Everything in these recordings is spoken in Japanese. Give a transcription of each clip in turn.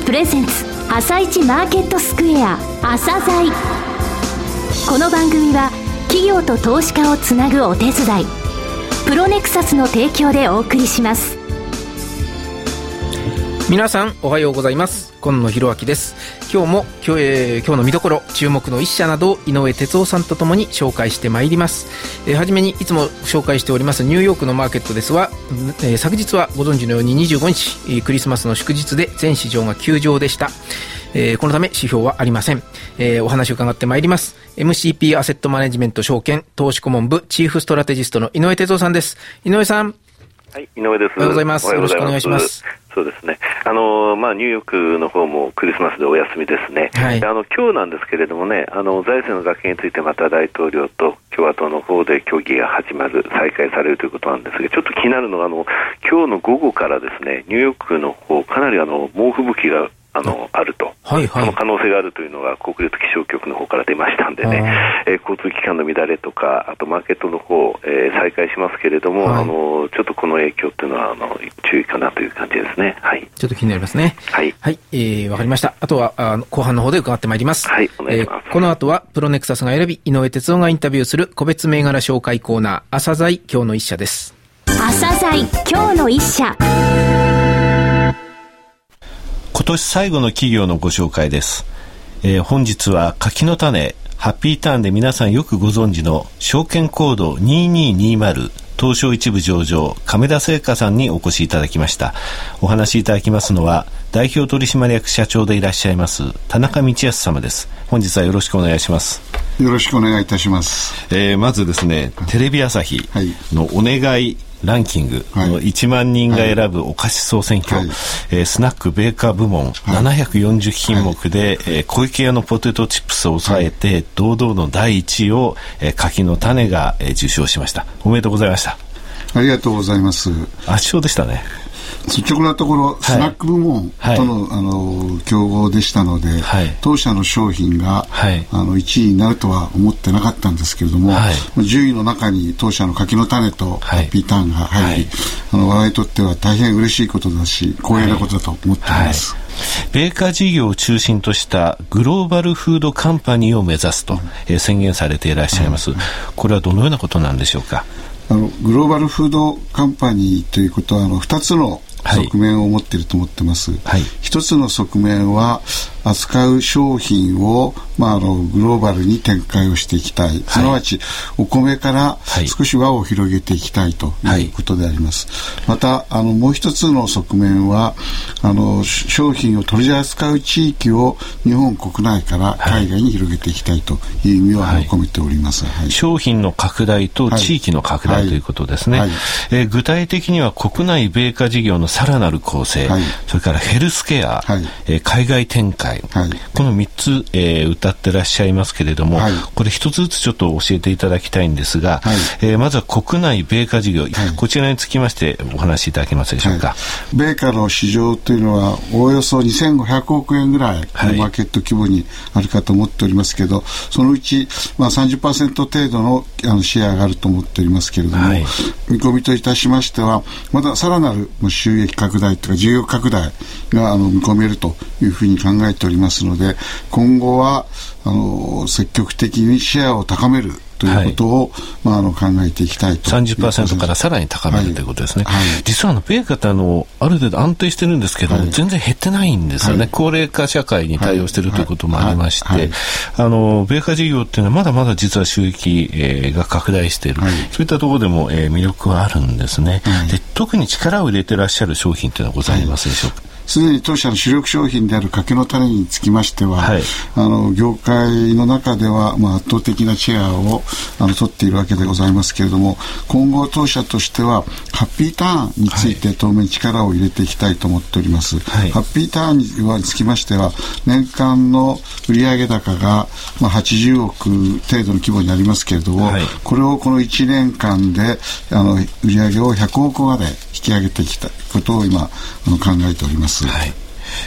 スプレゼンツ朝一マーケットスクエア朝鮮。この番組は企業と投資家をつなぐお手伝い。プロネクサスの提供でお送りします。皆さんおはようございます今野博明です今日も今日,、えー、今日の見どころ注目の一社などを井上哲夫さんとともに紹介してまいります、えー、はじめにいつも紹介しておりますニューヨークのマーケットですが、えー、昨日はご存知のように25日クリスマスの祝日で全市場が休場でしたえー、このため指標はありません。えー、お話を伺ってまいります。MCP アセットマネジメント証券投資顧問部チーフストラテジストの井上哲夫さんです。井上さん。はい、井上です。おはようございます。よろしくお願いします。そうですね。あのまあニューヨークの方もクリスマスでお休みですね。はい、あの今日なんですけれどもね、あの財政の崖についてまた大統領と共和党の方で協議が始まる再開されるということなんですが、ちょっと気になるのがあの今日の午後からですね、ニューヨークの方かなりあの猛吹雪があの、あると、はいはい、その可能性があるというのが国立気象局の方から出ましたんでね、えー、交通機関の乱れとか、あとマーケットの方、えー、再開しますけれども、はい、あのちょっとこの影響っていうのはあの注意かなという感じですね。はい。ちょっと気になりますね。はい。はい、えー、わかりました。あとはあ後半の方で伺ってまいります。はい、お願いします。えー、この後はプロネクサスが選び、井上哲夫がインタビューする個別銘柄紹介コーナー、朝鮮今日の一社です。朝鮮今日の一社。今年最後の企業のご紹介です。えー、本日は柿の種、ハッピーターンで皆さんよくご存知の証券コード2220東証一部上場亀田製菓さんにお越しいただきました。お話しいただきますのは代表取締役社長でいらっしゃいます田中道康様です。本日はよろしくお願いします。よろしくお願いいたします、えー、まずですねテレビ朝日のお願いランキングの1万人が選ぶお菓子総選挙、はい、えー、スナックベーカー部門、はい、740品目で、はい、えー、小池屋のポテトチップスを抑えて、堂々の第1位を、えー、柿の種が、えー、受賞しました。おめでとうございました。ありがとうございます。圧勝でしたね率直なところ、スナック部門との,、あの競合でしたので、当社の商品が、あの1位になるとは思ってなかったんですけれども、10位の中に当社の柿の種とハッピーターンが入り、あの我々にとっては大変嬉しいことだし光栄なことだと思っています。米価事業を中心としたグローバルフードカンパニーを目指すと、え宣言されていらっしゃいます、これはどのようなことなんでしょうか？あのグローバルフードカンパニーということはあの2つの側面を持っていると思ってます。はい、一つの側面は扱う商品を、まあ、あのグローバルに展開をしていきたい、すなわちお米から少し輪を広げていきたいとい。うことであります。またあのもう一つの側面はあの商品を取り扱う地域を日本国内から海外に広げていきたいという意味を、込めております、商品の拡大と地域の拡大ということですね、えー、具体的には国内米価事業のさらなる構成、それからヘルスケア、はい、えー、海外展開はい、この3つ、えー、歌ってらっしゃいますけれども、はい、これ一つずつちょっと教えていただきたいんですが、はい、えー、まずは国内米価事業、こちらにつきましてお話しいただけますでしょうか？米価の市場というのはおおよそ2500億円ぐらいのマーケット規模にあるかと思っておりますけど、そのうち、まあ、30%程度のあのシェアがあると思っておりますけれども、見込みといたしましてはまださらなる収益拡大というか事業拡大があの見込めるというふうに考えておりますので今後はあの積極的にシェアを高めるということを、はい、まあ、あの考えていきたいと30%からさらに高めるということですね、はい。はい、実はあの米価ってあのある程度安定してるんですけど、全然減ってないんですよね、高齢化社会に対応しているということもありまして、あの米価事業っていうのはまだまだ実は収益、えー、が拡大している、そういったところでも、えー、魅力はあるんですね、で特に力を入れてらっしゃる商品というのはございますでしょうか、すでに当社の主力商品である柿の種につきましては、はい、あの業界の中では、まあ、圧倒的なシェアをあの取っているわけでございますけれども今後当社としてはハッピーターンについて当面力を入れていきたいと思っております、はい、ハッピーターンにつきましては年間の売上高が、まあ、80億程度の規模になりますけれども、はい、これをこの1年間であの売上を100億まで引き上げてきたことを今あの考えております。はい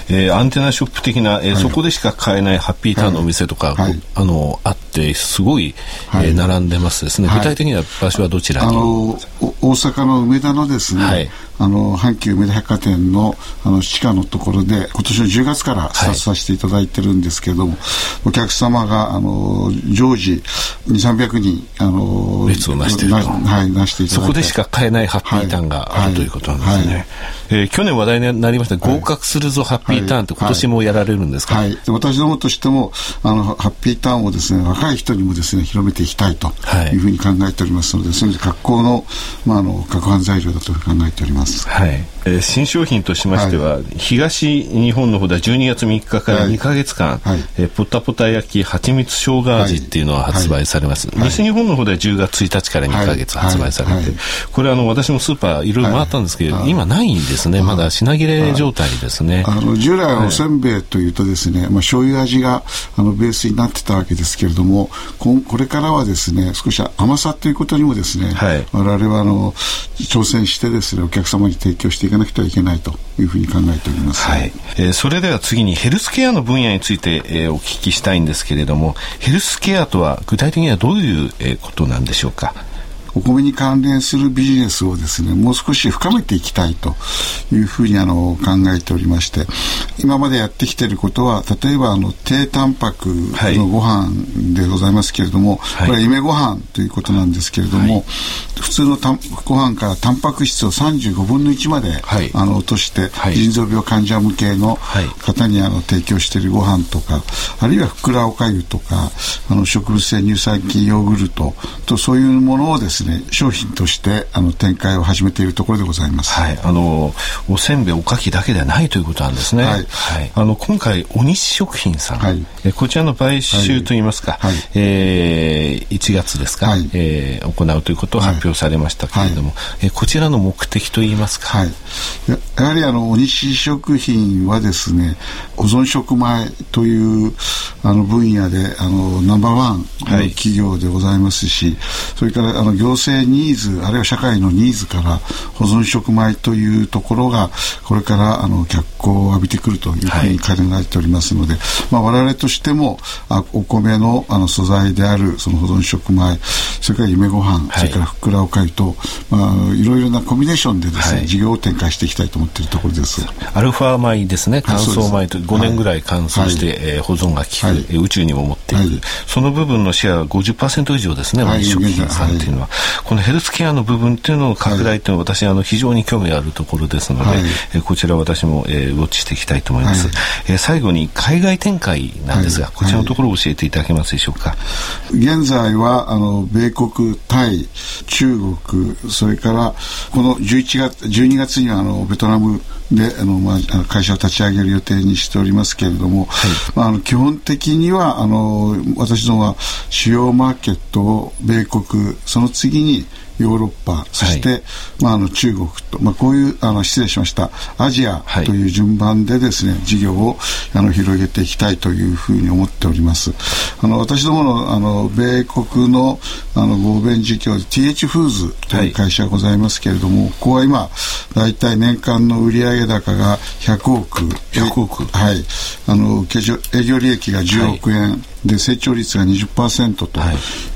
えー、アンテナショップ的な、えー、はい、そこでしか買えないハッピーターンのお店とか、はい、あのあってすごい、はい、えー、並んでますですね、具体的には場所はどちらに？あの大阪の梅田のですね、あの阪急梅田百貨店のあの地下のところで今年の10月からスタートさせていただいてるんですけれども、はい、お客様があの常時2300人あの列をなしていると。はいなしていただいて。そこでしか買えないハッピーターンがある、ということなんですね、はい。えー、去年話題になりました合格するぞハッピーターンって今年もやられるんですか、はい。私どもとしてもあのハッピーターンをですね若い人にもですね広めていきたいというふうに考えておりますので、そういう意味で学校の,、まあ、あの各犯材料だと考えております。はい。えー、新商品としましては、はい、東日本の方では12月3日から2か月間、はい、えー、ポタポタ焼きはちみつ生姜味っていうのは発売されます、はい、西日本の方では10月1日から2か月発売されて、これあの私もスーパーい。ろいろ回ったんですけど、今ないんですね。まだ品切れ状態ですね。あの従来はおせんべいというとですね、まあ、醤油味があのベースになってたわけですけれどもここれからはですね少し甘さということにもですね、はい、我々はあの挑戦してですねお客様に提供していかなくてはいけないというふうに考えております、はいえー、それでは次にヘルスケアの分野について、えー、お聞きしたいんですけれどもヘルスケアとは具体的にはどういう、えー、ことなんでしょうか？お米に関連するビジネスをですね、もう少し深めていきたいというふうにあの考えておりまして、今までやってきていることは、例えばあの低タンパクのご飯でございますけれども、はい、これは夢ご飯ということなんですけれども、はい、普通のたんご飯からタンパク質を35分の1まで、はい、あの落として、腎臓病患者向けの方にあの提供しているご飯とか、あるいはふくらおかゆとか、あの植物性乳酸菌ヨーグルトとそういうものをですねですね商品としてあの展開を始めているところでございます。はい、あのおせんべいおかきだけではないということなんですね。はい。はい、あの今回お西食品さん、はい、えこちらの買収といいますか、はい、えー、1月ですか、はい、えー、行うということを発表されましたけれども、はい、えこちらの目的といいますか。はい。やはりあのお西食品はですね保存食米というあの分野であのナンバーワンの企業でございますし、それからあの行政ニーズあるいは社会のニーズから保存食米というところがこれからあの脚光を浴びてくるというふうに考えておりますので、はい、まあ、我々としてもあお米のあの素材であるその保存食米それから夢ご飯、はい、それからふっくらおかゆと、まあ、いろいろなコンビネーションでですね、はい、事業を展開していきたいと思っているところです。アルファ米ですね。乾燥米と5年ぐらい乾燥して、はい、えー、保存が効く、宇宙にも持っていく、その部分のシェアは50%以上ですね、はい、食品さんっていうのは、このヘルスケアの部分っていうのを拡大っていうのは私あの非常に興味あるところですので、はい、えこちら私も、えー、ウォッチしていきたいと思います、はい、えー、最後に海外展開なんですが、こちらのところを教えていただけますでしょうか、現在はあの米国タイ中国それからこの11月12月にはあのベトナムであの、まあ、会社を立ち上げる予定にしておりますけれども、はい、まあ、あの基本的にはあの私どもは主要マーケットを米国その次にヨーロッパそして、はい、まあ、あの中国と、まあ、こういうあの失礼しました。アジアという順番でですね、はい、事業をあの広げていきたいというふうに思っております。あの私どものあの米国のあの合弁事業で TH フーズという会社がございますけれども、はい、ここは今大体年間の売上高が100億。100億。はい。あの営業利益が10億円、で成長率が20%と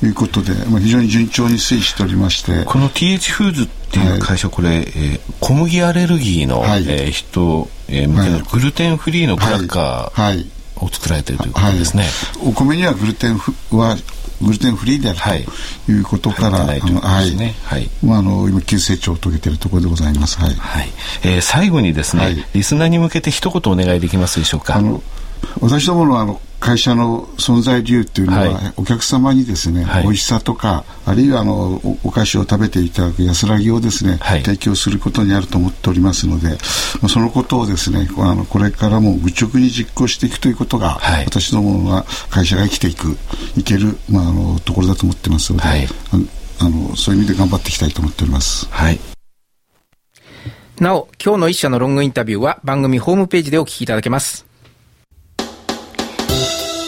い。うことで、はい、まあ、非常に順調に推移しておりまして。この TH フーズっていう会社、はい、これ、えー、小麦アレルギーの、はい、えー、人、えー、向けのグルテンフリーのクラッカーを作られているということですね、お米にはグルテンはグルテンフリーであるとい。うことから、はい、あのはい、はい、まああの今急成長を遂げているところでございます。はい。はい、えー、最後にですね、はい、リスナーに向けて一言お願いできますでしょうか？あの私どものあの会社の存在理由っていうのは、はい、お客様にですね、はい、美味しさとかあるいはあのお菓子を食べていただく安らぎをですね、はい、提供することにあると思っておりますので、まあ、そのことをですねあのこれからも愚直に実行していくということが、はい、私どもは会社が生きていくいける、まあ、あのところだと思ってますので、あのそういう意味で頑張っていきたいと思っております。はい。なお、今日の一社のロングインタビューは番組ホームページでお聞きいただけます。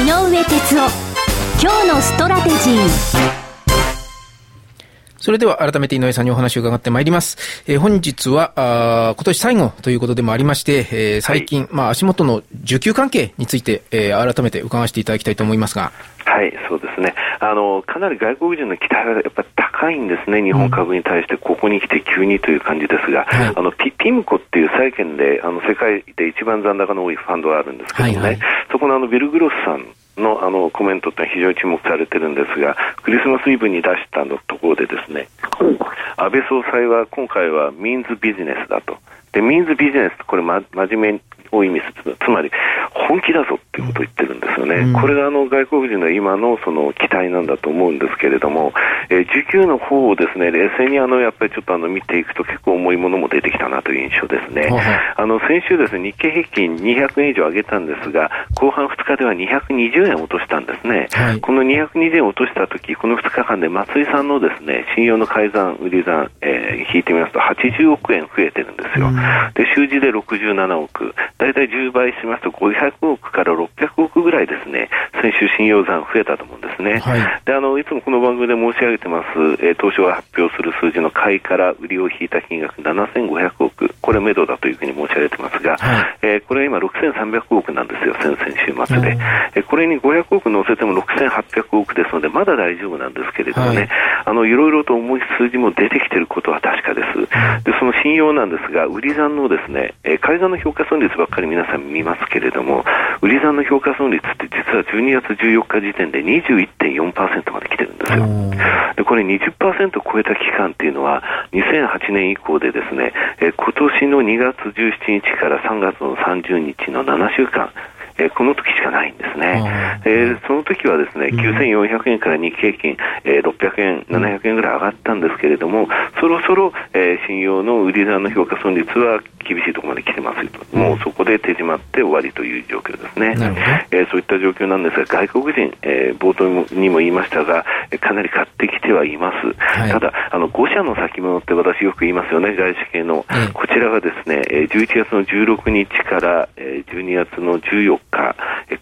井上哲夫、今日のストラテジー。それでは改めて井上さんにお話を伺ってまいります。えー、本日はあ今年最後ということでもありまして、えー、最近、はい、まあ足元の需給関係について、えー、改めて伺わせていただきたいと思いますが。はい、そうですね。あの、かなり外国人の期待がやっぱり高いんですね。日本株に対して、ここに来て急にという感じですが、はい、あの、ピ、ピムコっていう債券で、あの、世界で一番残高の多いファンドがあるんですけどね、はいはい、そこのあの、ビル・グロスさんのあのコメントって非常に注目されてるんですが、クリスマスイブに出したのところでですね、安倍総裁は今回はミーンズビジネスだと。で、ミーンズビジネスこれ、ま、真面目を意味する。つまり、本気だぞっていうことを言ってるんですよね。うん、これがあの外国人の今のその期待なんだと思うんですけれども、えー、需給の方をですね、冷静にあの、やっぱりちょっとあの見ていくと結構重いものも出てきたなという印象ですね。あの、先週ですね、日経平均200円以上上げたんですが、後半2日では220円落としたんですね。はい、この220円落とした時、この2日間で松井さんのですね、信用の改ざん、売り算、えー、引いてみますと80億円増えてるんですよ。うん、で、週次で67億。大体10倍しますと500億から600億ぐらいですね、先週信用残増えたと思うんですね。はい、であのいつもこの番組で申し上げてます、えー、東証が発表する数字の買いから売りを引いた金額7500億、これ目処だというふうに申し上げてますが、はい、えー、これ今6300億なんですよ、先々週末で。えー、これに500億乗せても6800億ですので、まだ大丈夫なんですけれどもね、はい、あのいろいろと重い数字も出てきていることは確かです。でその信用なんですが、売り算のですね、えー、改ざんの評価損率ばっかり皆さん見ますけれども、売り算の評価損率って実は12月14日時点で21.4%まで来てるんですよ。で、これ20%超えた期間っていうのは、2008年以降でですね、え今年の2月17日から3月の30日の7週間、えー、この時しかないんですね。えー、その時はですね、9400円から日経平均、えー、600円、700円ぐらい上がったんですけれども、そろそろ、えー、信用の売り算の評価損率は厳しいところまで来てますと、もうそこで手締まって終わりという状況ですね。えー、そういった状況なんですが、外国人、えー、冒頭にも言いましたが、かなり買ってきてはいます。はい、ただ、あの、5社の先物って私よく言いますよね、外資系の。こちらがですね、11月の16日から12月の14日、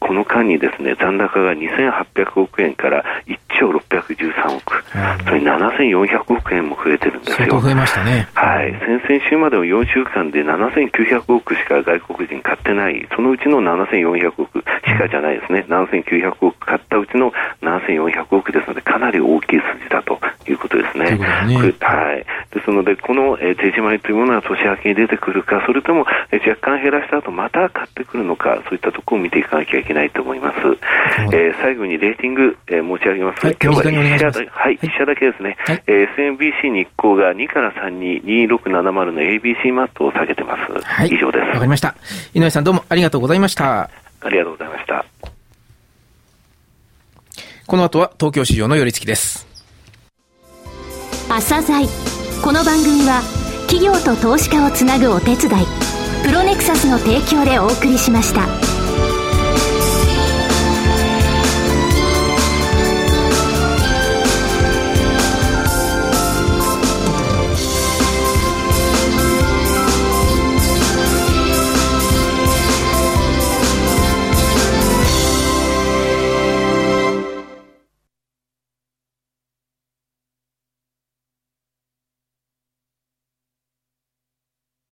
この間にですね、残高が2800億円から1兆613億、それ7400億円も増えてるんですよ。増えましたね。はい。先々週までの4週間で7900億しか外国人買ってない、そのうちの7400億しかじゃないですね、7900億買ったうちの7400億ですので、かなり大きい数字だということですね。ねはい。ですので、この、えー、手締まりというものは年明けに出てくるか、それとも、えー、若干減らした後また買ってくるのか、そういったところを見ていかなきゃいけないと思います。えー、最後にレーティング、えー、申し上げます。はい、今日は1社だ、はい、1社だけですね。はい、えー、SMBC 日興が2から3に2670の ABC マットを下げてます。はい、以上です。わかりました。井上さんどうもありがとうございました。ありがとうございました。この後は東京市場の寄り付きです。朝鮮この番組は企業と投資家をつなぐお手伝いプロネクサスの提供でお送りしました。